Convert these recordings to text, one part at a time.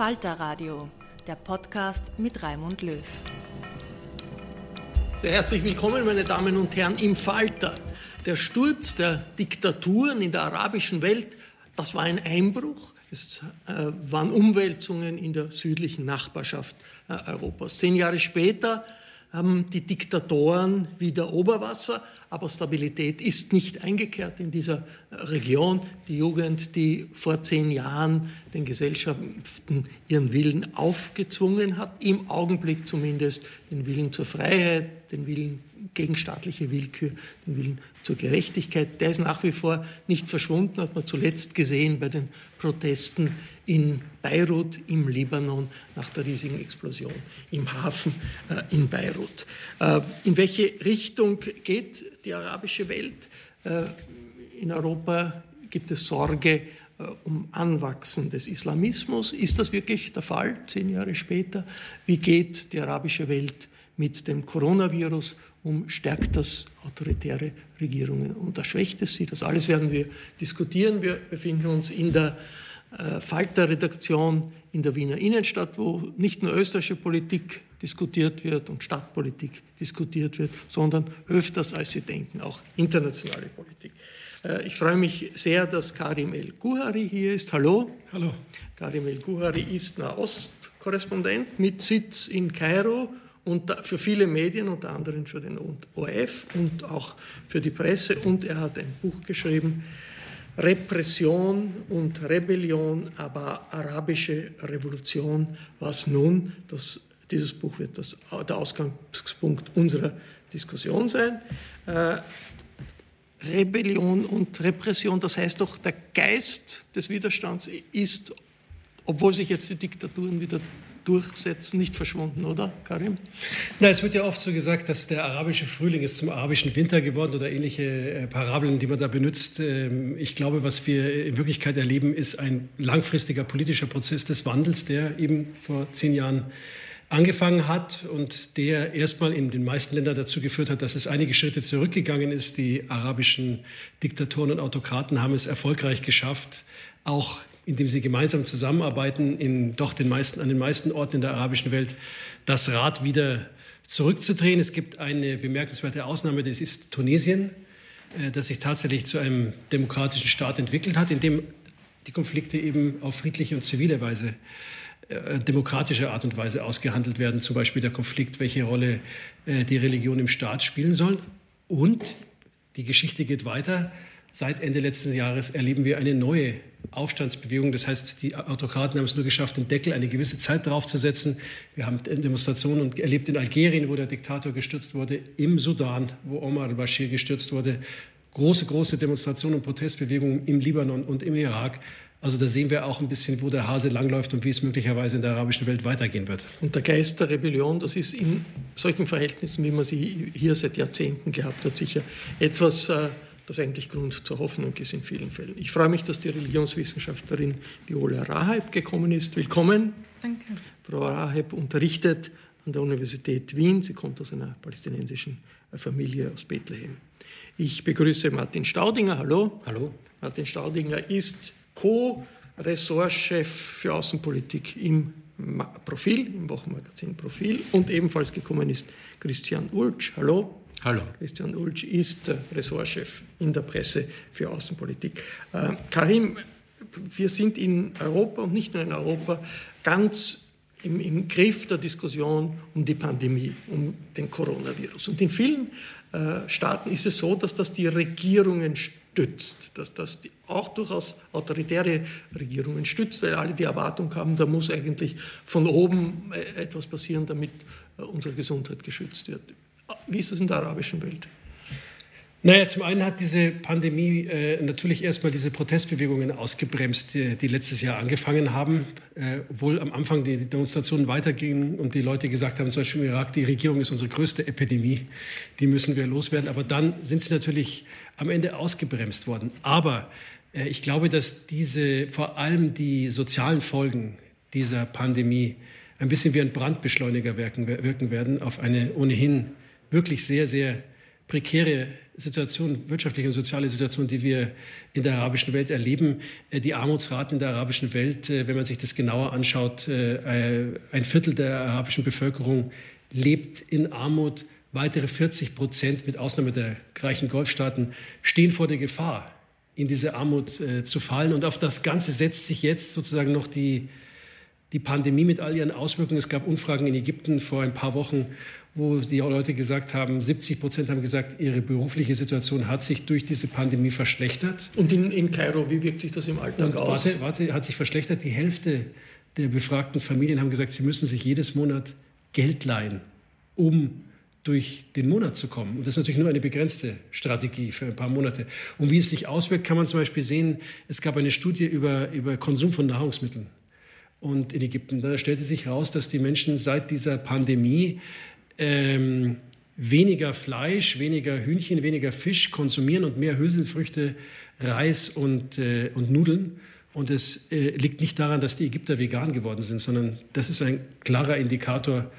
Falter Radio, der Podcast mit Raimund Löw. Herzlich willkommen, meine Damen und Herren, im Falter. Der Sturz der Diktaturen in der arabischen Welt, das war ein Einbruch. Es äh, waren Umwälzungen in der südlichen Nachbarschaft äh, Europas. Zehn Jahre später haben die Diktatoren wieder Oberwasser, aber Stabilität ist nicht eingekehrt in dieser Region. Die Jugend, die vor zehn Jahren den Gesellschaften ihren Willen aufgezwungen hat, im Augenblick zumindest den Willen zur Freiheit, den Willen gegen staatliche Willkür, den Willen zur Gerechtigkeit, der ist nach wie vor nicht verschwunden, hat man zuletzt gesehen bei den Protesten in Beirut im Libanon nach der riesigen Explosion im Hafen äh, in Beirut. Äh, in welche Richtung geht die arabische Welt? Äh, in Europa gibt es Sorge äh, um Anwachsen des Islamismus. Ist das wirklich der Fall, zehn Jahre später? Wie geht die arabische Welt mit dem Coronavirus um? Stärkt das autoritäre Regierungen und da schwächt es sie? Das alles werden wir diskutieren. Wir befinden uns in der äh, Falter-Redaktion in der Wiener Innenstadt, wo nicht nur österreichische Politik diskutiert wird und Stadtpolitik diskutiert wird, sondern öfters, als Sie denken, auch internationale Politik. Äh, ich freue mich sehr, dass Karim El-Guhari hier ist. Hallo. Hallo. Karim El-Guhari ist Nahost-Korrespondent mit Sitz in Kairo und für viele Medien, unter anderem für den ORF und auch für die Presse. Und er hat ein Buch geschrieben, Repression und Rebellion, aber arabische Revolution. Was nun? Das, dieses Buch wird das, der Ausgangspunkt unserer Diskussion sein. Äh, Rebellion und Repression, das heißt doch, der Geist des Widerstands ist, obwohl sich jetzt die Diktaturen wieder durchsetzen, nicht verschwunden, oder, Karim? Na, es wird ja oft so gesagt, dass der arabische Frühling ist zum arabischen Winter geworden oder ähnliche äh, Parabeln, die man da benutzt. Ähm, ich glaube, was wir in Wirklichkeit erleben, ist ein langfristiger politischer Prozess des Wandels, der eben vor zehn Jahren angefangen hat und der erstmal in den meisten Ländern dazu geführt hat, dass es einige Schritte zurückgegangen ist. Die arabischen Diktatoren und Autokraten haben es erfolgreich geschafft, auch indem sie gemeinsam zusammenarbeiten, in doch den meisten, an den meisten Orten in der arabischen Welt das Rad wieder zurückzudrehen. Es gibt eine bemerkenswerte Ausnahme, das ist Tunesien, äh, das sich tatsächlich zu einem demokratischen Staat entwickelt hat, in dem die Konflikte eben auf friedliche und zivile Weise, äh, demokratische Art und Weise ausgehandelt werden. Zum Beispiel der Konflikt, welche Rolle äh, die Religion im Staat spielen soll. Und Die Geschichte geht weiter. Seit Ende letzten Jahres erleben wir eine neue Aufstandsbewegung. Das heißt, die Autokraten haben es nur geschafft, den Deckel eine gewisse Zeit draufzusetzen. Wir haben Demonstrationen erlebt in Algerien, wo der Diktator gestürzt wurde, im Sudan, wo Omar al-Bashir gestürzt wurde. Große, große Demonstrationen und Protestbewegungen im Libanon und im Irak. Also da sehen wir auch ein bisschen, wo der Hase langläuft und wie es möglicherweise in der arabischen Welt weitergehen wird. Und der Geist der Rebellion, das ist in solchen Verhältnissen, wie man sie hier seit Jahrzehnten gehabt hat, sicher etwas, äh, das eigentlich Grund zur Hoffnung ist in vielen Fällen. Ich freue mich, dass die Religionswissenschaftlerin Viola Raheb gekommen ist. Willkommen. Danke. Frau Raheb unterrichtet an der Universität Wien. Sie kommt aus einer palästinensischen Familie aus Bethlehem. Ich begrüße Martin Staudinger. Hallo. Hallo. Martin Staudinger ist Co-Ressortchef für Außenpolitik im Profil, im Wochenmagazin Profil und ebenfalls gekommen ist Christian Ulsch. Hallo. Hallo. Christian Ulsch ist Ressortchef in der Presse für Außenpolitik. Äh, Karim, wir sind in Europa und nicht nur in Europa ganz im, im, Griff der Diskussion um die Pandemie, um den Coronavirus. Und in vielen äh, Staaten ist es so, dass das die Regierungen stützt, dass das die, auch durchaus autoritäre Regierungen stützt, weil alle die Erwartung haben, da muss eigentlich von oben äh, etwas passieren, damit unsere Gesundheit geschützt wird. Wie ist das in der arabischen Welt? Naja, zum einen hat diese Pandemie äh, natürlich erstmal diese Protestbewegungen ausgebremst, die, die letztes Jahr angefangen haben, äh, obwohl am Anfang die Demonstrationen weitergingen und die Leute gesagt haben, zum Beispiel im Irak, die Regierung ist unsere größte Epidemie, die müssen wir loswerden. Aber dann sind sie natürlich am Ende ausgebremst worden. Aber äh, ich glaube, dass diese, vor allem die sozialen Folgen dieser Pandemie ein bisschen wie ein Brandbeschleuniger wirken, wirken werden auf eine ohnehin wirklich sehr, sehr prekäre Situation, wirtschaftliche und soziale Situation, die wir in der arabischen Welt erleben. Äh, die Armutsraten in der arabischen Welt, äh, wenn man sich das genauer anschaut, äh, ein Viertel der arabischen Bevölkerung lebt in Armut. Weitere 40 Prozent, mit Ausnahme der reichen Golfstaaten, stehen vor der Gefahr, in diese Armut zu fallen. Und auf das Ganze setzt sich jetzt sozusagen noch die, die Pandemie mit all ihren Auswirkungen. Es gab Umfragen in Ägypten vor ein paar Wochen, wo die Leute gesagt haben, 70 Prozent haben gesagt, ihre berufliche Situation hat sich durch diese Pandemie verschlechtert. Und in, in Kairo, wie wirkt sich das im Alltag Und aus? Warte, warte, hat sich verschlechtert. Die Hälfte der befragten Familien haben gesagt, sie müssen sich jedes Monat Geld leihen, um durch den Monat zu kommen. Und das ist natürlich nur eine begrenzte Strategie für ein paar Monate. Und wie es sich auswirkt, kann man zum Beispiel sehen, es gab eine Studie über, über Konsum von Nahrungsmitteln. Und in Ägypten, da stellte sich heraus, dass die Menschen seit dieser Pandemie ähm, weniger Fleisch, weniger Hühnchen, weniger Fisch konsumieren und mehr Hülsenfrüchte, Reis und, äh, und Nudeln. Und es äh, liegt nicht daran, dass die Ägypter vegan geworden sind, sondern das ist ein klarer Indikator,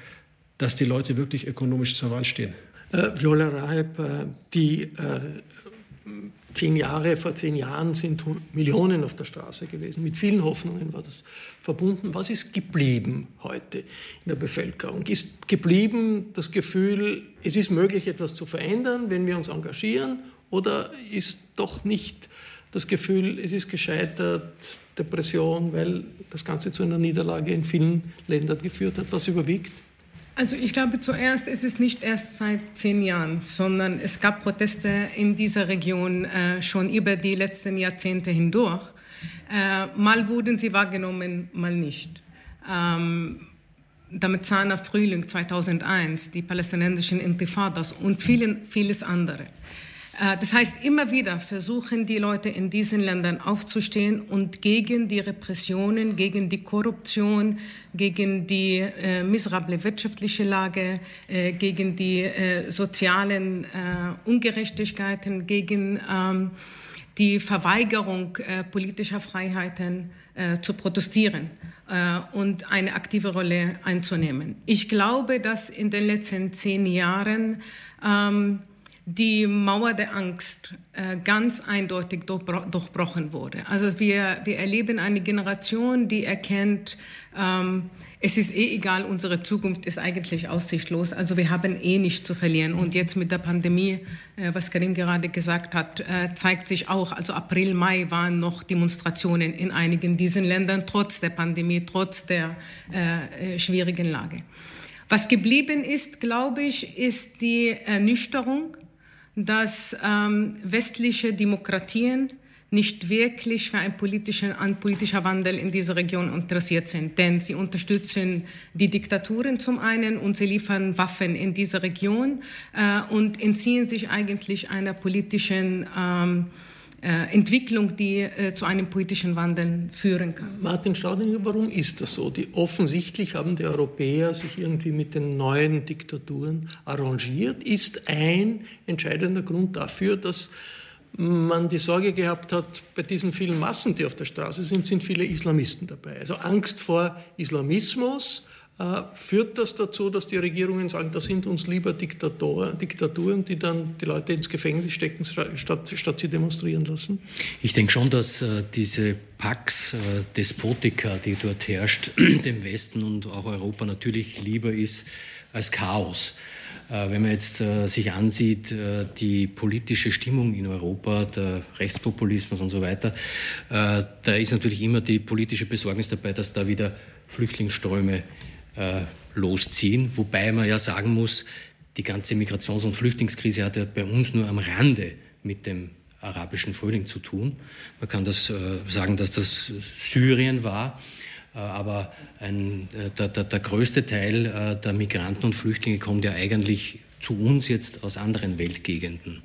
dass die Leute wirklich ökonomisch zur Wand stehen. Äh, Viola Raib, äh, die äh, zehn Jahre, vor zehn Jahren sind Millionen auf der Straße gewesen. Mit vielen Hoffnungen war das verbunden. Was ist geblieben heute in der Bevölkerung? Ist geblieben das Gefühl, es ist möglich, etwas zu verändern, wenn wir uns engagieren? Oder ist doch nicht das Gefühl, es ist gescheitert, Depression, weil das Ganze zu einer Niederlage in vielen Ländern geführt hat? Was überwiegt? Also ich glaube zuerst, es ist nicht erst seit zehn Jahren, sondern es gab Proteste in dieser Region äh, schon über die letzten Jahrzehnte hindurch. Äh, mal wurden sie wahrgenommen, mal nicht. Ähm, der Mezzaner Frühling 2001, die palästinensischen Intifadas und vielen, vieles andere. Äh, das heißt, immer wieder versuchen die Leute in diesen Ländern aufzustehen und gegen die Repressionen, gegen die Korruption, gegen die äh, miserable wirtschaftliche Lage, äh, gegen die äh, sozialen äh, Ungerechtigkeiten, gegen ähm, die Verweigerung äh, politischer Freiheiten zu protestieren und eine aktive Rolle einzunehmen. Ich glaube, dass in den letzten zehn Jahren ähm, die Mauer der Angst äh, ganz eindeutig durchbrochen wurde. Also wir, wir erleben eine Generation, die erkennt, ähm, es ist eh egal, unsere Zukunft ist eigentlich aussichtlos, also wir haben eh nichts zu verlieren. Und jetzt mit der Pandemie, äh, was Karim gerade gesagt hat, äh, zeigt sich auch, also April, Mai waren noch Demonstrationen in einigen diesen Ländern, trotz der Pandemie, trotz der äh, äh schwierigen Lage. Was geblieben ist, glaube ich, ist die Ernüchterung dass ähm, westliche Demokratien nicht wirklich für einen politischen, einen politischer Wandel in dieser Region interessiert sind. Denn sie unterstützen die Diktaturen zum einen und sie liefern Waffen in diese Region äh, und entziehen sich eigentlich einer politischen ähm, äh, Entwicklung, die äh, zu einem politischen Wandel führen kann. Martin Staudinger, warum ist das so? Die, offensichtlich haben die Europäer sich irgendwie mit den neuen Diktaturen arrangiert. Ist ein entscheidender Grund dafür, dass man die Sorge gehabt hat, bei diesen vielen Massen, die auf der Straße sind, sind viele Islamisten dabei. Also Angst vor Islamismus äh, führt das dazu, dass die Regierungen sagen, da sind uns lieber Diktatoren, Diktaturen, die dann die Leute ins Gefängnis stecken, statt, statt sie demonstrieren lassen? Ich denke schon, dass äh, diese Pax äh, Despotica, die dort herrscht, dem Westen und auch Europa natürlich lieber ist als Chaos. Äh, wenn man jetzt äh, sich ansieht, äh, die politische Stimmung in Europa, der Rechtspopulismus und so weiter, da ist natürlich immer die politische Besorgnis dabei, dass da wieder Flüchtlingsströme losziehen. Wobei man ja sagen muss, die ganze Migrations- und Flüchtlingskrise hat ja bei uns nur am Rande mit dem arabischen Frühling zu tun. Man kann das sagen, dass das Syrien war. Äh, aber ein, äh, der, der, der, größte Teil äh, der Migranten und Flüchtlinge kommt ja eigentlich zu uns jetzt aus anderen Weltgegenden.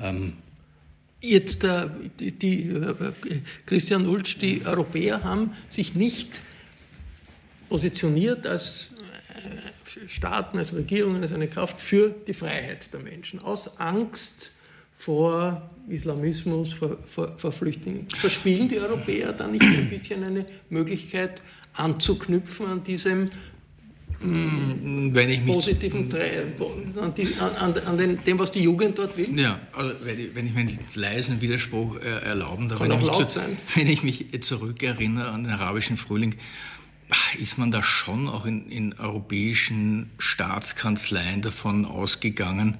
Ähm, jetzt äh, die, die Christian Ulsch, die Europäer haben sich nicht positioniert als Staaten, als Regierungen, als eine Kraft für die Freiheit der Menschen, aus Angst vor Islamismus, vor, vor, vor Flüchtlingen. Verspielen die Europäer dann nicht ein bisschen eine Möglichkeit anzuknüpfen an diesem hm, wenn ich mich positiven an, die, an, an den, dem, was die Jugend dort will? Ja, also wenn ich, wenn ich mir einen leisen Widerspruch äh, erlauben darf, wenn, ich zu, wenn ich mich zurückerinnere an den arabischen Frühling, ist man da schon auch in, in europäischen Staatskanzleien davon ausgegangen,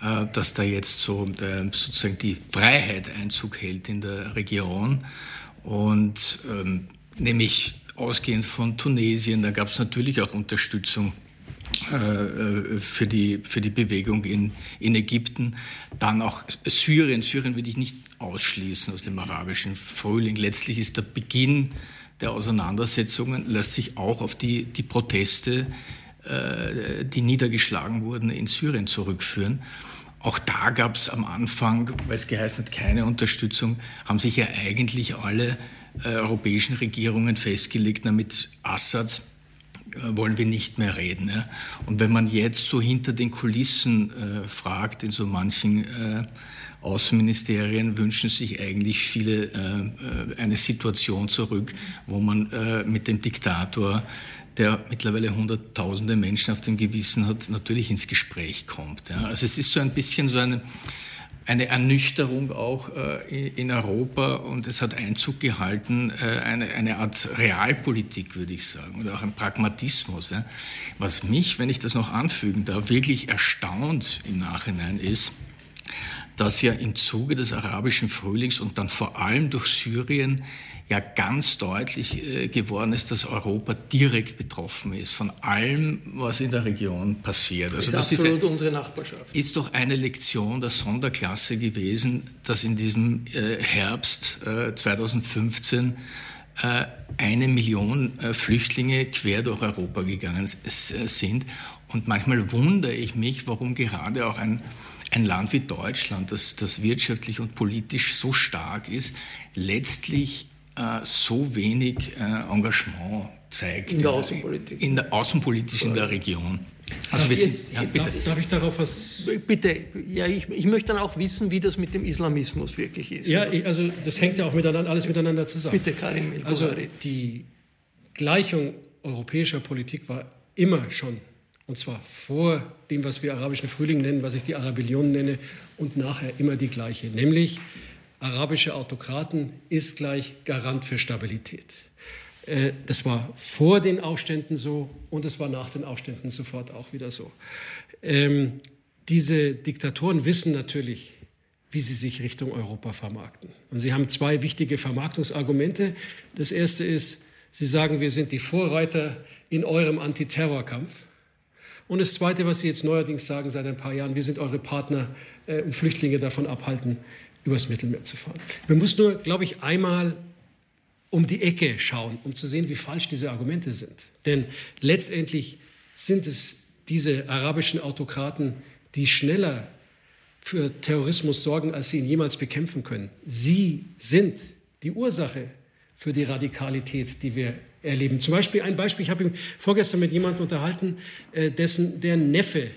äh, dass da jetzt so äh, sozusagen die Freiheit Einzug hält in der Region. Und ähm, nämlich ausgehend von Tunesien, da gab es natürlich auch Unterstützung äh, für die, für die Bewegung in, in Ägypten. Dann auch Syrien. Syrien will ich nicht ausschließen aus dem arabischen Frühling. Letztlich ist der Beginn der Auseinandersetzungen, lässt sich auch auf die, die Proteste, äh, die niedergeschlagen wurden, in Syrien zurückführen. Auch da gab es am Anfang, weil es geheißen hat, keine Unterstützung, haben sich ja eigentlich alle äh, europäischen Regierungen festgelegt, na, mit Assad wollen wir nicht mehr reden. Ja. Und wenn man jetzt so hinter den Kulissen äh, fragt, in so manchen äh, Außenministerien wünschen sich eigentlich viele äh, äh, eine Situation zurück, wo man mit dem Diktator der mittlerweile hunderttausende Menschen auf dem Gewissen hat, natürlich ins Gespräch kommt. Ja. Also es ist so ein bisschen so eine, eine Ernüchterung auch äh, in Europa und es hat Einzug gehalten, äh, eine, eine Art Realpolitik, würde ich sagen, oder auch ein Pragmatismus. Ja. Was mich, wenn ich das noch anfügen darf, wirklich erstaunt im Nachhinein ist, dass ja im Zuge des arabischen Frühlings und dann vor allem durch Syrien ja ganz deutlich äh, geworden ist, dass Europa direkt betroffen ist von allem, was in der Region passiert. Also das, das ist absolut unsere Nachbarschaft. Ist doch eine Lektion der Sonderklasse gewesen, dass in diesem äh, Herbst 2015 äh, eine Million Flüchtlinge quer durch Europa gegangen sind. Und manchmal wundere ich mich, warum gerade auch ein ein Land wie Deutschland, das, das wirtschaftlich und politisch so stark ist, letztlich äh, so wenig äh, Engagement zeigt. In der Außenpolitik. In der Außenpolitik in der Region. Also wir sind, ja, bitte. Darf, darf, ich darauf was? Bitte, ja, ich, ich, möchte dann auch wissen, wie das mit dem Islamismus wirklich ist. Ja, also das hängt ja auch miteinander, alles miteinander zusammen. Bitte, Karim El Also die Gleichung europäischer Politik war immer schon und zwar vor dem, was wir arabischen Frühling nennen, was ich die Arabellion nenne, und nachher immer die gleiche, nämlich arabische Autokraten ist gleich Garant für Stabilität. Äh, das war vor den Aufständen so und es war nach den Aufständen sofort auch wieder so. Ähm, diese Diktatoren wissen natürlich, wie sie sich Richtung Europa vermarkten. Und sie haben zwei wichtige Vermarktungsargumente. Das erste ist, sie sagen, wir sind die Vorreiter in eurem Antiterrorkampf. Und das Zweite, was Sie jetzt neuerdings sagen seit ein paar Jahren, wir sind eure Partner äh, um Flüchtlinge davon abhalten, übers Mittelmeer zu fahren. Man muss nur, glaube ich, einmal um die Ecke schauen, um zu sehen, wie falsch diese Argumente sind. Denn letztendlich sind es diese arabischen Autokraten, die schneller für Terrorismus sorgen, als sie ihn jemals bekämpfen können. Sie sind die Ursache für die Radikalität, die wir erleben. Zum Beispiel ein Beispiel, ich habe mich vorgestern mit jemandem unterhalten, äh, dessen, der Neffe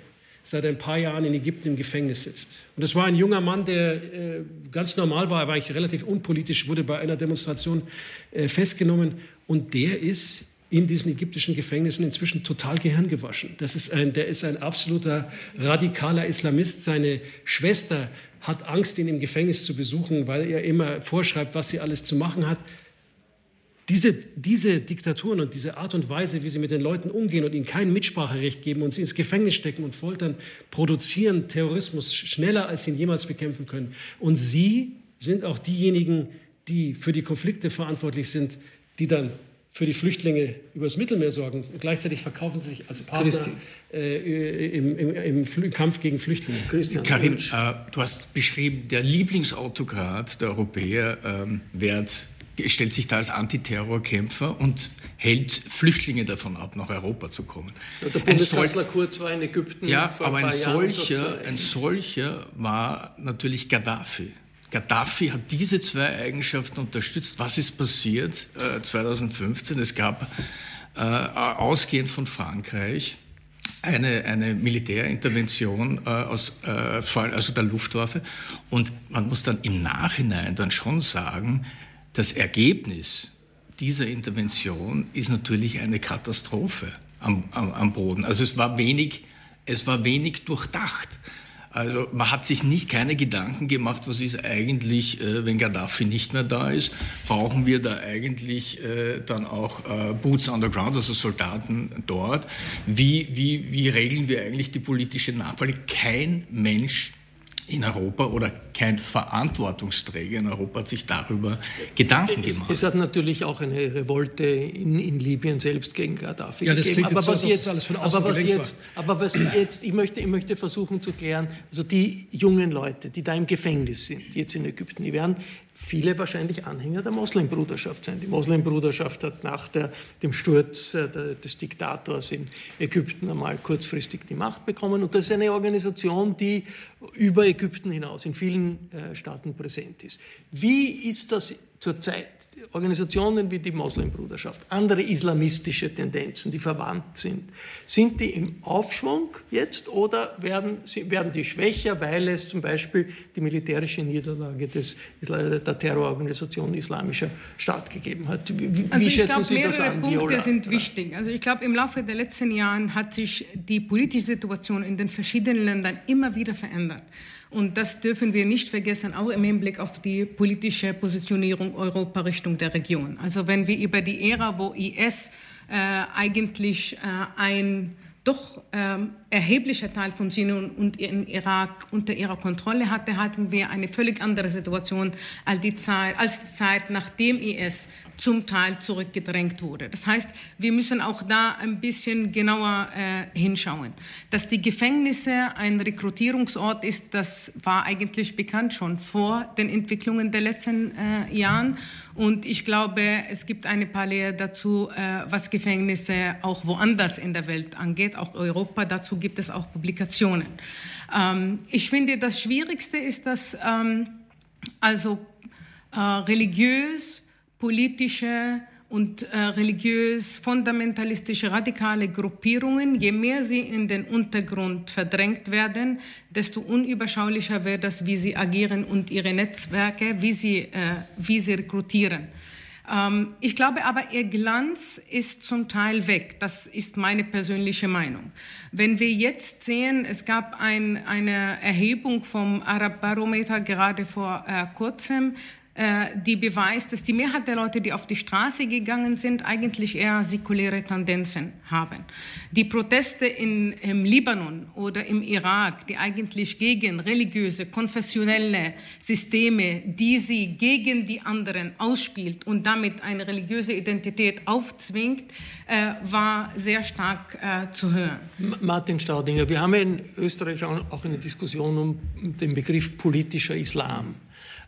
seit ein paar Jahren in Ägypten im Gefängnis sitzt. Und das war ein junger Mann, der äh, ganz normal war, er war eigentlich relativ unpolitisch, wurde bei einer Demonstration äh, festgenommen und der ist in diesen ägyptischen Gefängnissen inzwischen total gehirngewaschen. Das ist ein, der ist ein absoluter radikaler Islamist. Seine Schwester hat Angst, ihn im Gefängnis zu besuchen, weil er immer vorschreibt, was sie alles zu machen hat. Diese, diese Diktaturen und diese Art und Weise, wie sie mit den Leuten umgehen und ihnen kein Mitspracherecht geben und sie ins Gefängnis stecken und foltern, produzieren Terrorismus schneller, als sie ihn jemals bekämpfen können. Und sie sind auch diejenigen, die für die Konflikte verantwortlich sind, die dann für die Flüchtlinge übers Mittelmeer sorgen. Und gleichzeitig verkaufen sie sich als Partner äh, im, im, im, Kampf gegen Flüchtlinge. Christian, Karim, äh, du hast beschrieben, der Lieblingsautokrat der Europäer ähm, wird stellt sich da als Antiterrorkämpfer und hält Flüchtlinge davon ab, nach Europa zu kommen. Ja, der Bundeskanzler ein Kurz war in Ägypten. Ja, aber ein, ein solcher, ein solcher war natürlich Gaddafi. Gaddafi hat diese zwei Eigenschaften unterstützt. Was ist passiert äh, 2015? Es gab äh, ausgehend von Frankreich eine, eine Militärintervention äh, aus, äh, also der Luftwaffe. Und man muss dann im Nachhinein dann schon sagen, das Ergebnis dieser Intervention ist natürlich eine Katastrophe am, am, am Boden. Also es war wenig, es war wenig durchdacht. Also man hat sich nicht keine Gedanken gemacht, was ist eigentlich, äh, wenn Gaddafi nicht mehr da ist, brauchen wir da eigentlich äh, dann auch äh, Boots on the ground, also Soldaten dort? Wie, wie, wie regeln wir eigentlich die politische Nachfolge? Kein Mensch in Europa oder kein Verantwortungsträger in Europa hat sich darüber Gedanken gemacht. Es hat natürlich auch eine Revolte in, in Libyen selbst gegen Gaddafi ja, das gegeben. Aber was, jetzt, alles von aber was jetzt, aber was jetzt, ich möchte, ich möchte versuchen zu klären, also die jungen Leute, die da im Gefängnis sind, jetzt in Ägypten, die werden viele wahrscheinlich Anhänger der Moslembruderschaft sein. Die Moslembruderschaft hat nach der, dem Sturz äh, des Diktators in Ägypten einmal kurzfristig die Macht bekommen. Und das ist eine Organisation, die über Ägypten hinaus in vielen äh, Staaten präsent ist. Wie ist das zurzeit Organisationen wie die Moslembruderschaft, andere islamistische Tendenzen, die verwandt sind, sind die im Aufschwung jetzt oder werden, werden die schwächer, weil es zum Beispiel die militärische Niederlage des, der Terrororganisation Islamischer Staat gegeben hat? Wie, also ich glaube, mehrere Punkte Viola? sind wichtig. Also ich glaube, im Laufe der letzten Jahre hat sich die politische Situation in den verschiedenen Ländern immer wieder verändert. Und das dürfen wir nicht vergessen, auch im Hinblick auf die politische Positionierung Europa Richtung der Region. Also wenn wir über die Ära, wo IS äh, eigentlich äh, ein doch ähm, erheblicher Teil von Syrien und in Irak unter ihrer Kontrolle hatte, hatten wir eine völlig andere Situation als die Zeit, als die Zeit nachdem IS zum Teil zurückgedrängt wurde. Das heißt, wir müssen auch da ein bisschen genauer äh, hinschauen. Dass die Gefängnisse ein Rekrutierungsort ist, das war eigentlich bekannt schon vor den Entwicklungen der letzten äh, Jahren. Und ich glaube, es gibt eine Parallele dazu, äh, was Gefängnisse auch woanders in der Welt angeht, auch Europa. Dazu gibt es auch Publikationen. Ähm, ich finde, das Schwierigste ist, dass ähm, also äh, religiös politische und äh, religiös fundamentalistische radikale Gruppierungen, je mehr sie in den Untergrund verdrängt werden, desto unüberschaulicher wird es, wie sie agieren und ihre Netzwerke, wie sie, äh, wie sie rekrutieren. Ähm, ich glaube aber, ihr Glanz ist zum Teil weg. Das ist meine persönliche Meinung. Wenn wir jetzt sehen, es gab ein, eine Erhebung vom Arab Barometer gerade vor äh, kurzem, die beweist, dass die Mehrheit der Leute, die auf die Straße gegangen sind, eigentlich eher säkuläre Tendenzen haben. Die Proteste in, im Libanon oder im Irak, die eigentlich gegen religiöse, konfessionelle Systeme, die sie gegen die anderen ausspielt und damit eine religiöse Identität aufzwingt, äh, war sehr stark äh, zu hören. Martin Staudinger, wir haben in Österreich auch eine Diskussion um den Begriff politischer Islam.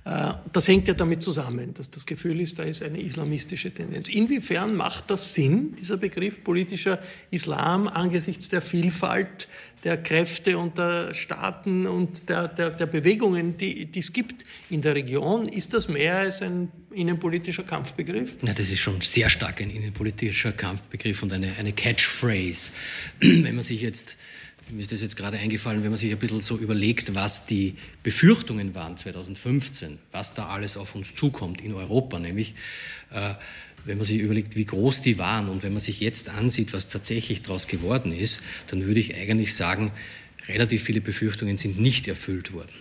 Äh, das hängt ja damit zusammen, dass das Gefühl ist, da ist eine islamistische Tendenz. Inwiefern macht das Sinn, dieser Begriff politischer Islam, angesichts der Vielfalt der Kräfte und der Staaten und der, der, der Bewegungen, die, die es gibt in der Region? Ist das mehr als ein innenpolitischer Kampfbegriff? Na, das ist schon sehr stark ein innenpolitischer Kampfbegriff und eine, eine Catchphrase. Wenn man sich jetzt mir ist das jetzt gerade eingefallen, wenn man sich ein bisschen so überlegt, was die Befürchtungen waren 2015, was da alles auf uns zukommt in Europa, nämlich äh, wenn man sich überlegt, wie groß die waren und wenn man sich jetzt ansieht, was tatsächlich daraus geworden ist, dann würde ich eigentlich sagen, relativ viele Befürchtungen sind nicht erfüllt worden.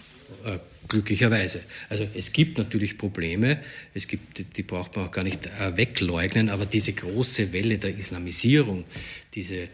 Äh, glücklicherweise. Also es gibt natürlich Probleme, es gibt, die braucht man auch gar nicht äh, wegleugnen, aber diese große Welle der Islamisierung, diese,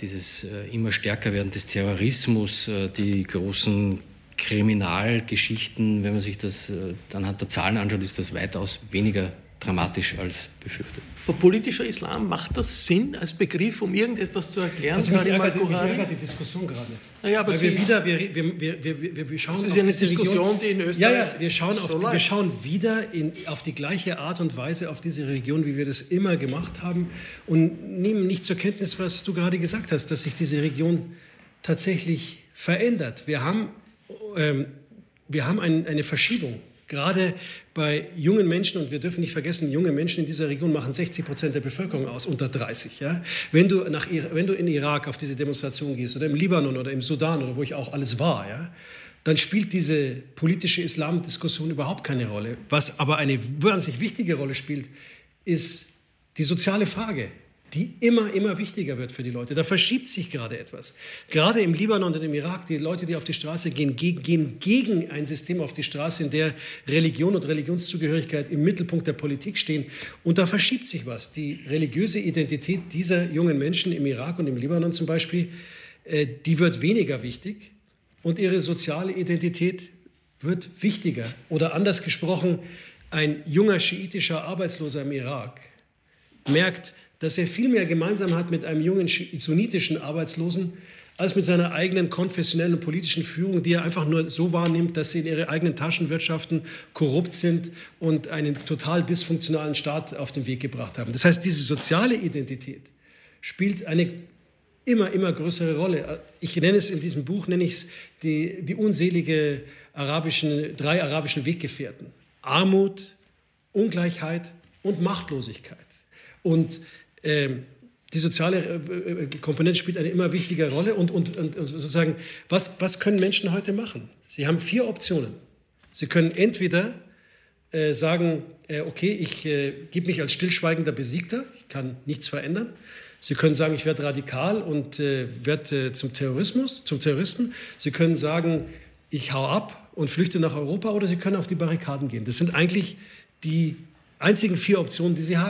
dieses äh, immer stärker werden des Terrorismus, äh, die großen Kriminalgeschichten, wenn man sich das äh, anhand der Zahlen anschaut, ist das weitaus weniger dramatisch als befürchtet. Politischer Islam, macht das Sinn als Begriff, um irgendetwas zu erklären? Also mich, ärgert, mich ärgert die Diskussion gerade. Naja, aber Weil wir wieder, wir, wir, wir, wir, wir schauen das ist ja eine Diskussion, Region, die in Österreich. Ja, ja, wir schauen, auf, so wir schauen wieder in, auf die gleiche Art und Weise auf diese Region, wie wir das immer gemacht haben und nehmen nicht zur Kenntnis, was du gerade gesagt hast, dass sich diese Region tatsächlich verändert. Wir haben, ähm, wir haben ein, eine Verschiebung Gerade bei jungen Menschen, und wir dürfen nicht vergessen, junge Menschen in dieser Region machen 60 Prozent der Bevölkerung aus, unter 30. Ja? Wenn, du nach, wenn du in Irak auf diese Demonstration gehst oder im Libanon oder im Sudan oder wo ich auch alles war, ja, dann spielt diese politische Islamdiskussion überhaupt keine Rolle. Was aber eine wahnsinnig wichtige Rolle spielt, ist die soziale Frage die immer, immer wichtiger wird für die Leute. Da verschiebt sich gerade etwas. Gerade im Libanon und im Irak, die Leute, die auf die Straße gehen, gehen gegen ein System auf die Straße, in der Religion und Religionszugehörigkeit im Mittelpunkt der Politik stehen. Und da verschiebt sich was. Die religiöse Identität dieser jungen Menschen im Irak und im Libanon zum Beispiel, äh, die wird weniger wichtig und ihre soziale Identität wird wichtiger. Oder anders gesprochen, ein junger schiitischer Arbeitsloser im Irak merkt, dass er viel mehr gemeinsam hat mit einem jungen sunnitischen Arbeitslosen als mit seiner eigenen konfessionellen und politischen Führung, die er einfach nur so wahrnimmt, dass sie in ihre eigenen Taschenwirtschaften korrupt sind und einen total dysfunktionalen Staat auf den Weg gebracht haben. Das heißt, diese soziale Identität spielt eine immer, immer größere Rolle. Ich nenne es in diesem Buch, nenne ich es die, die unselige arabischen, drei arabischen Weggefährten. Armut, Ungleichheit und Machtlosigkeit. Und die soziale äh, äh, Komponente spielt eine immer wichtigere Rolle. Und, und, und sozusagen, was, was können Menschen heute machen? Sie haben vier Optionen. Sie können entweder äh, sagen, äh, okay, ich äh, gebe mich als stillschweigender Besiegter, ich kann nichts verändern. Sie können sagen, ich werde radikal und äh, werde zum Terrorismus, zum Terroristen. Sie können sagen, ich hau ab und flüchte nach Europa oder Sie können auf die Barrikaden gehen. Das sind eigentlich die einzigen vier Optionen, die Sie haben.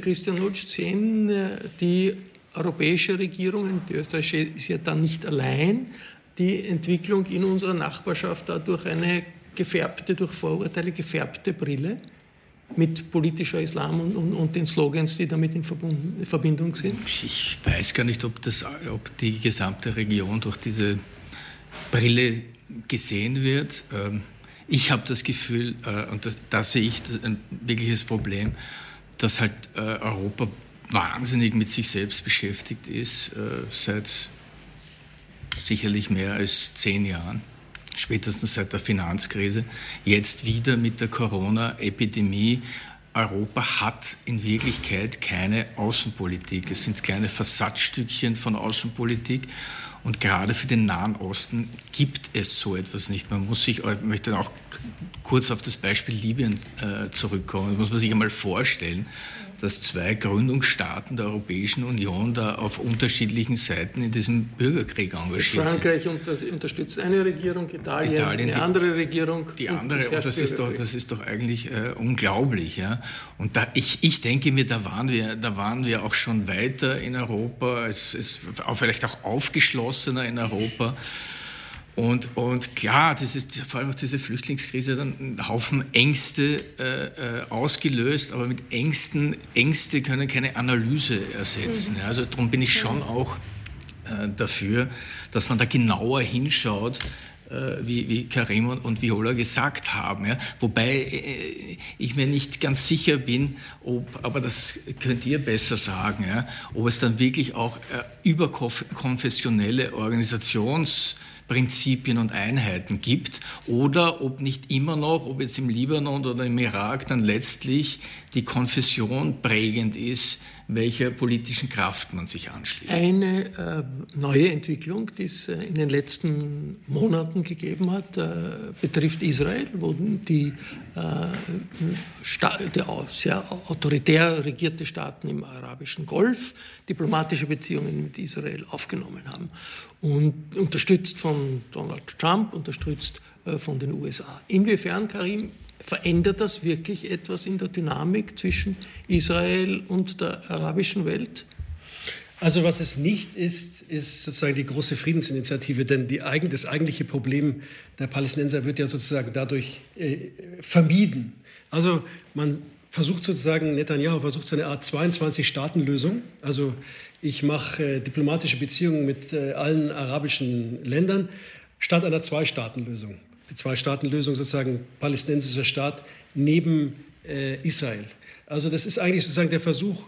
Christian Lutsch, sehen äh, die europäische Regierung, die österreichische ist ja dann nicht allein, die Entwicklung in unserer Nachbarschaft da durch eine gefärbte, durch Vorurteile gefärbte Brille mit politischer Islam und, und, und den Slogans, die damit in, in, Verbindung sind? Ich weiß gar nicht, ob, das, ob die gesamte Region durch diese Brille gesehen wird. Ähm, ich habe das Gefühl, äh, und das, da sehe ich ein wirkliches Problem, dass halt äh, Europa wahnsinnig mit sich selbst beschäftigt ist, äh, seit sicherlich mehr als zehn Jahren, spätestens seit der Finanzkrise, jetzt wieder mit der Corona-Epidemie. Europa hat in Wirklichkeit keine Außenpolitik. Es sind kleine Versatzstückchen von Außenpolitik. Und gerade für den Nahen Osten gibt es so etwas nicht. Man muss sich, ich möchte auch kurz auf das Beispiel Libyen äh, zurückkommen. Das muss man sich einmal vorstellen dass zwei Gründungsstaaten der Europäischen Union da auf unterschiedlichen Seiten in diesem Bürgerkrieg engagiert Frankreich sind. Frankreich unterstützt eine Regierung, Italien, Italien eine die, andere Regierung. Die andere, und das, ist doch, das ist doch eigentlich äh, unglaublich. Ja? Und da, ich, ich denke mir, da waren, wir, da waren wir auch schon weiter in Europa, es ist auch vielleicht auch aufgeschlossener in Europa. Und, und klar, das ist vor allem auch diese Flüchtlingskrise dann einen Haufen Ängste äh, äh, ausgelöst, aber mit Ängsten, Ängste können keine Analyse ersetzen. Mhm. Also darum bin ich schon auch äh, dafür, dass man da genauer hinschaut, äh, wie, wie Karim und Viola gesagt haben. Ja. Wobei äh, ich mir nicht ganz sicher bin, ob, aber das könnt ihr besser sagen, ja, ob es dann wirklich auch äh, überkonfessionelle Organisations- Prinzipien und Einheiten gibt oder ob nicht immer noch, ob jetzt im Libanon oder im Irak dann letztlich die Konfession prägend ist, welcher politischen Kraft man sich anschließt. Eine äh, neue Entwicklung, die es äh, in den letzten Monaten gegeben hat, äh, betrifft Israel, wo die, äh, die sehr autoritär regierte Staaten im arabischen Golf diplomatische Beziehungen mit Israel aufgenommen haben. Und unterstützt von Donald Trump, unterstützt äh, von den USA. Inwiefern, Karim, Verändert das wirklich etwas in der Dynamik zwischen Israel und der arabischen Welt? Also was es nicht ist, ist sozusagen die große Friedensinitiative, denn die, das eigentliche Problem der Palästinenser wird ja sozusagen dadurch äh, vermieden. Also man versucht sozusagen, Netanyahu versucht so eine Art 22-Staaten-Lösung. Also ich mache äh, diplomatische Beziehungen mit äh, allen arabischen Ländern statt einer Zwei-Staaten-Lösung die Zwei-Staaten-Lösung sozusagen palästinensischer Staat neben äh, Israel. Also das ist eigentlich sozusagen der Versuch,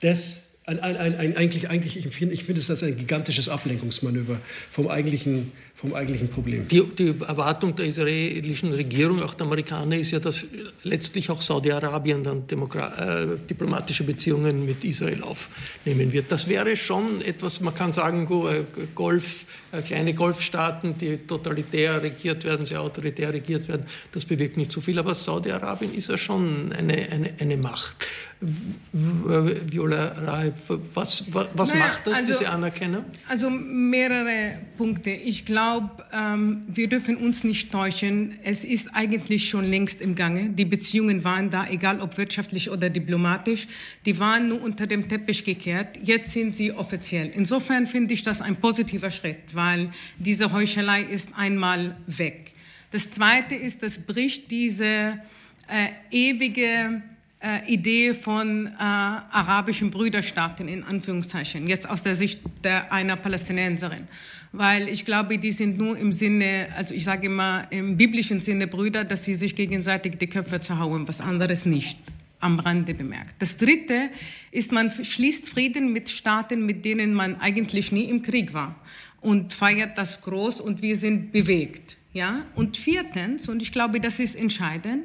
das ein, ein, ein, eigentlich, eigentlich, ich finde ich find es als ein gigantisches Ablenkungsmanöver vom eigentlichen vom eigentlichen Problem. Die, die, Erwartung der israelischen Regierung, auch der Amerikaner, ist ja, dass letztlich auch Saudi-Arabien dann Demokra äh, diplomatische Beziehungen mit Israel aufnehmen wird. Das wäre schon etwas, man kann sagen, äh, Golf, äh, kleine Golfstaaten, die totalitär regiert werden, sehr autoritär regiert werden, das bewirkt nicht so viel. Aber Saudi-Arabien ist ja schon eine, eine, eine Macht. Viola Raib, was, was, was naja, macht das, also, diese Anerkennung? Also mehrere Punkte. Ich glaube, glaube, ähm, wir dürfen uns nicht täuschen. Es ist eigentlich schon längst im Gange. Die Beziehungen waren da, egal ob wirtschaftlich oder diplomatisch. Die waren nur unter dem Teppich gekehrt. Jetzt sind sie offiziell. Insofern finde ich das ein positiver Schritt, weil diese Heuchelei ist einmal weg. Das Zweite ist, das bricht diese äh, ewige äh, Idee von äh, arabischen Brüderstaaten in Anführungszeichen, jetzt aus der Sicht der, einer Palästinenserin weil ich glaube, die sind nur im Sinne, also ich sage immer im biblischen Sinne Brüder, dass sie sich gegenseitig die Köpfe zerhauen, was anderes nicht am Rande bemerkt. Das Dritte ist, man schließt Frieden mit Staaten, mit denen man eigentlich nie im Krieg war und feiert das groß und wir sind bewegt. Ja? Und viertens, und ich glaube, das ist entscheidend,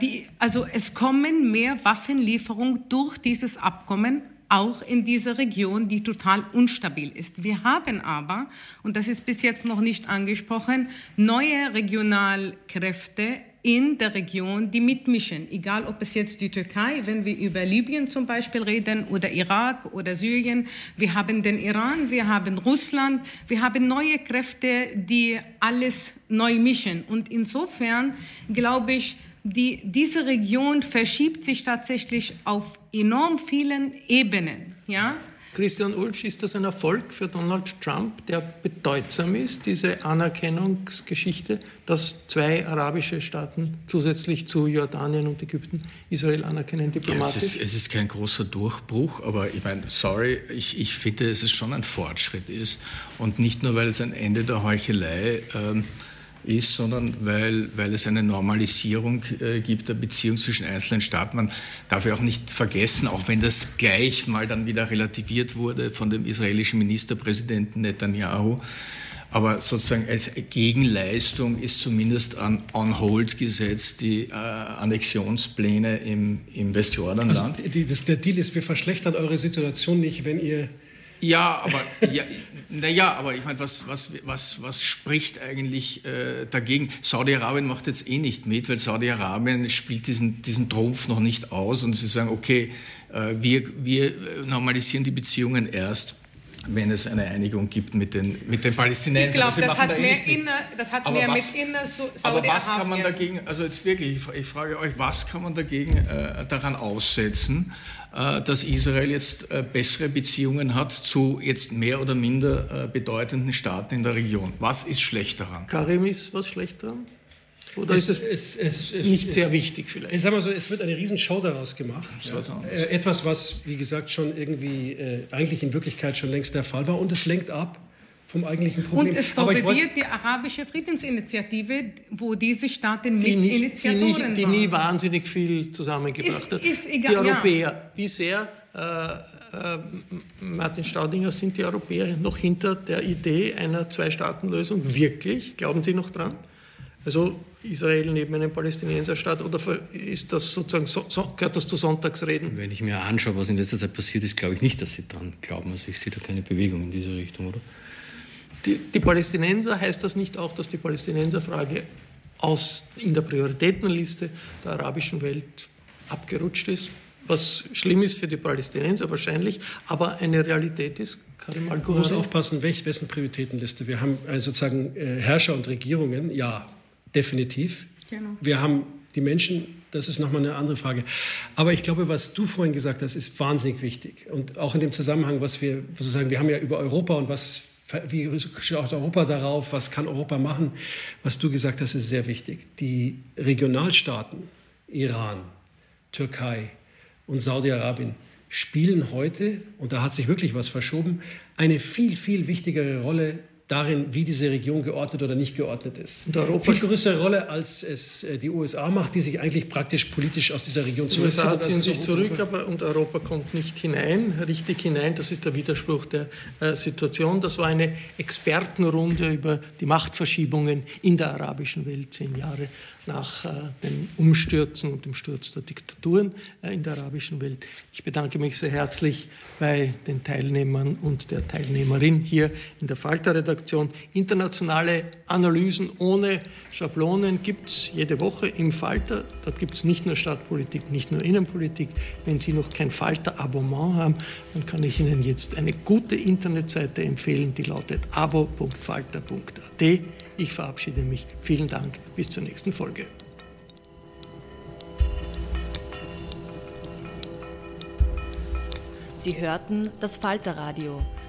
die, also es kommen mehr Waffenlieferungen durch dieses Abkommen auch in dieser Region, die total unstabil ist. Wir haben aber, und das ist bis jetzt noch nicht angesprochen, neue Regionalkräfte in der Region, die mitmischen. Egal, ob es jetzt die Türkei, wenn wir über Libyen zum Beispiel reden, oder Irak oder Syrien. Wir haben den Iran, wir haben Russland, wir haben neue Kräfte, die alles neu mischen. Und insofern glaube ich, die, diese Region verschiebt sich tatsächlich auf enorm vielen Ebenen. Ja? Christian Ulsch, ist das ein Erfolg für Donald Trump, der bedeutsam ist, diese Anerkennungsgeschichte, dass zwei arabische Staaten zusätzlich zu Jordanien und Ägypten Israel anerkennen diplomatisch? Ja, es, ist, es, ist, kein großer Durchbruch, aber ich meine, sorry, ich, ich finde, dass es schon ein Fortschritt ist und nicht nur, weil es ein Ende der Heuchelei ähm, ist, sondern weil, weil es eine Normalisierung äh, gibt der Beziehung zwischen einzelnen Staaten. Man darf ja auch nicht vergessen, auch wenn das gleich mal dann wieder relativiert wurde von dem israelischen Ministerpräsidenten Netanyahu, aber sozusagen als Gegenleistung ist zumindest an on hold gesetzt die äh, Annexionspläne im, im Westjordanland. Also die, das, der Deal ist, wir verschlechtern eure Situation nicht, wenn ihr ja, aber ja, naja, aber ich meine, was, was, was, was spricht eigentlich äh, dagegen? Saudi-Arabien macht jetzt eh nicht mit, weil Saudi-Arabien spielt diesen, diesen Trumpf noch nicht aus und sie sagen, okay, äh, wir, wir normalisieren die Beziehungen erst wenn es eine Einigung gibt mit den, mit den Palästinensern. Ich glaube, das, hat mehr, inner, das hat mehr was, mit inner Aber was kann man dagegen, also jetzt wirklich, ich frage euch, was kann man dagegen äh, daran aussetzen, äh, dass Israel jetzt äh, bessere Beziehungen hat zu jetzt mehr oder minder äh, bedeutenden Staaten in der Region? Was ist schlecht daran? Karim, ist was schlecht daran? Oder es, ist es, es, es nicht sehr wichtig vielleicht? Ich sag mal so, es wird eine Riesenshow daraus gemacht. Ja. Was äh, etwas, was, wie gesagt, schon irgendwie äh, eigentlich in Wirklichkeit schon längst der Fall war. Und es lenkt ab vom eigentlichen Problem. Und es torpediert die arabische Friedensinitiative, wo diese Staaten mit die nicht, Initiatoren die, nicht, die nie wahnsinnig viel zusammengebracht hat. Ist egal, die Europäer, ja. wie sehr äh, äh, Martin Staudinger sind die Europäer noch hinter der Idee einer Zwei-Staaten-Lösung wirklich? Glauben Sie noch dran? Also Israel neben einem Palästinenserstaat oder ist das sozusagen so, so, gehört das zu Sonntagsreden? Wenn ich mir anschaue, was in letzter Zeit passiert ist, glaube ich nicht, dass Sie daran glauben. Also ich sehe da keine Bewegung in diese Richtung, oder? Die, die Palästinenser heißt das nicht auch, dass die Palästinenserfrage aus in der Prioritätenliste der arabischen Welt abgerutscht ist? Was schlimm ist für die Palästinenser wahrscheinlich, aber eine Realität ist, Karim Man muss aufpassen, wessen Prioritätenliste. Wir haben äh, sozusagen äh, Herrscher und Regierungen, ja, definitiv. Genau. Wir haben die Menschen, das ist nochmal eine andere Frage. Aber ich glaube, was du vorhin gesagt hast, ist wahnsinnig wichtig. Und auch in dem Zusammenhang, was wir sozusagen, wir haben ja über Europa und was, wie schaut Europa darauf, was kann Europa machen, was du gesagt hast, ist sehr wichtig. Die Regionalstaaten, Iran, Türkei und Saudi-Arabien, spielen heute, und da hat sich wirklich was verschoben, eine viel, viel wichtigere Rolle darin, wie diese Region geordnet oder nicht geordnet ist. Und Europa Viel größere Rolle, als es äh, die USA macht, die sich eigentlich praktisch politisch aus dieser Region zurückzieht. Die USA ziehen sich zurück, aber und Europa kommt nicht hinein, richtig hinein. Das ist der Widerspruch der äh, Situation. Das war eine Expertenrunde über die Machtverschiebungen in der arabischen Welt zehn Jahre nach äh, den Umstürzen und dem Sturz der Diktaturen äh, in der arabischen Welt. Ich bedanke mich sehr herzlich bei den Teilnehmern und der Teilnehmerin hier in der Falter-Redaktion. Internationale Analysen ohne Schablonen gibt es jede Woche im Falter. Dort gibt es nicht nur Stadtpolitik, nicht nur Innenpolitik. Wenn Sie noch kein Falter-Abonnement haben, dann kann ich Ihnen jetzt eine gute Internetseite empfehlen, die lautet abo.falter.at. Ich verabschiede mich. Vielen Dank. Bis zur nächsten Folge. Sie hörten das Falterradio,